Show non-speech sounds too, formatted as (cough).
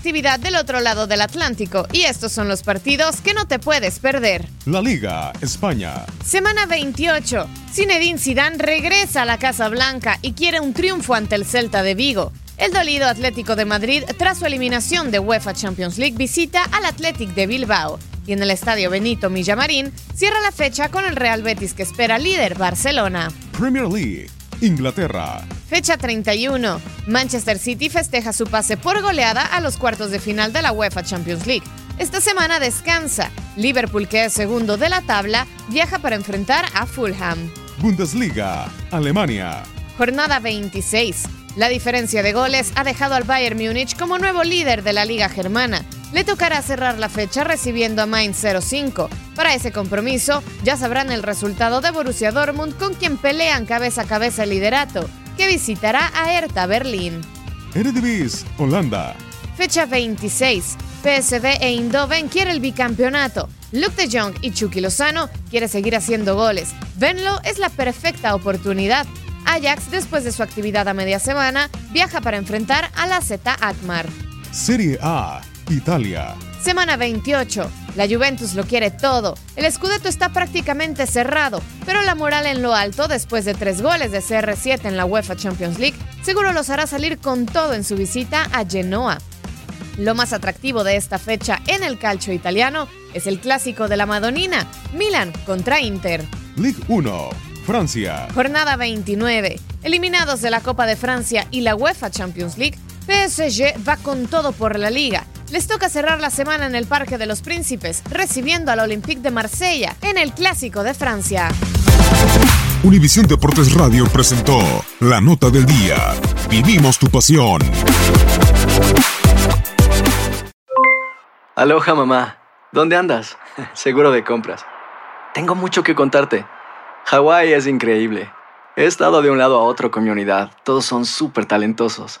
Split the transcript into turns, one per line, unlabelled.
Actividad del otro lado del Atlántico y estos son los partidos que no te puedes perder.
La Liga, España.
Semana 28. Zinedine Zidane regresa a la Casa Blanca y quiere un triunfo ante el Celta de Vigo. El dolido Atlético de Madrid, tras su eliminación de UEFA Champions League, visita al Athletic de Bilbao y en el estadio Benito Millamarín cierra la fecha con el Real Betis que espera líder Barcelona.
Premier League, Inglaterra.
Fecha 31. Manchester City festeja su pase por goleada a los cuartos de final de la UEFA Champions League. Esta semana descansa. Liverpool, que es segundo de la tabla, viaja para enfrentar a Fulham.
Bundesliga, Alemania.
Jornada 26. La diferencia de goles ha dejado al Bayern Múnich como nuevo líder de la Liga Germana. Le tocará cerrar la fecha recibiendo a Mainz 05. Para ese compromiso, ya sabrán el resultado de Borussia Dortmund con quien pelean cabeza a cabeza el liderato, que visitará a Hertha Berlín.
Eredivisie, Holanda.
Fecha 26. PSV e Eindhoven quiere el bicampeonato. Luke de Jong y Chucky Lozano quiere seguir haciendo goles. Venlo es la perfecta oportunidad. Ajax, después de su actividad a media semana, viaja para enfrentar a la Z Akmar.
Serie A, Italia.
Semana 28. La Juventus lo quiere todo. El Scudetto está prácticamente cerrado, pero la moral en lo alto después de tres goles de CR7 en la UEFA Champions League seguro los hará salir con todo en su visita a Genoa. Lo más atractivo de esta fecha en el calcio italiano es el clásico de la Madonina, Milan contra Inter.
Ligue 1, Francia.
Jornada 29. Eliminados de la Copa de Francia y la UEFA Champions League, PSG va con todo por la liga. Les toca cerrar la semana en el Parque de los Príncipes, recibiendo al Olympique de Marsella en el Clásico de Francia.
Univisión Deportes Radio presentó La Nota del Día. Vivimos tu pasión.
Aloha mamá, ¿dónde andas? (laughs) Seguro de compras. Tengo mucho que contarte. Hawái es increíble. He estado de un lado a otro con mi unidad. Todos son súper talentosos.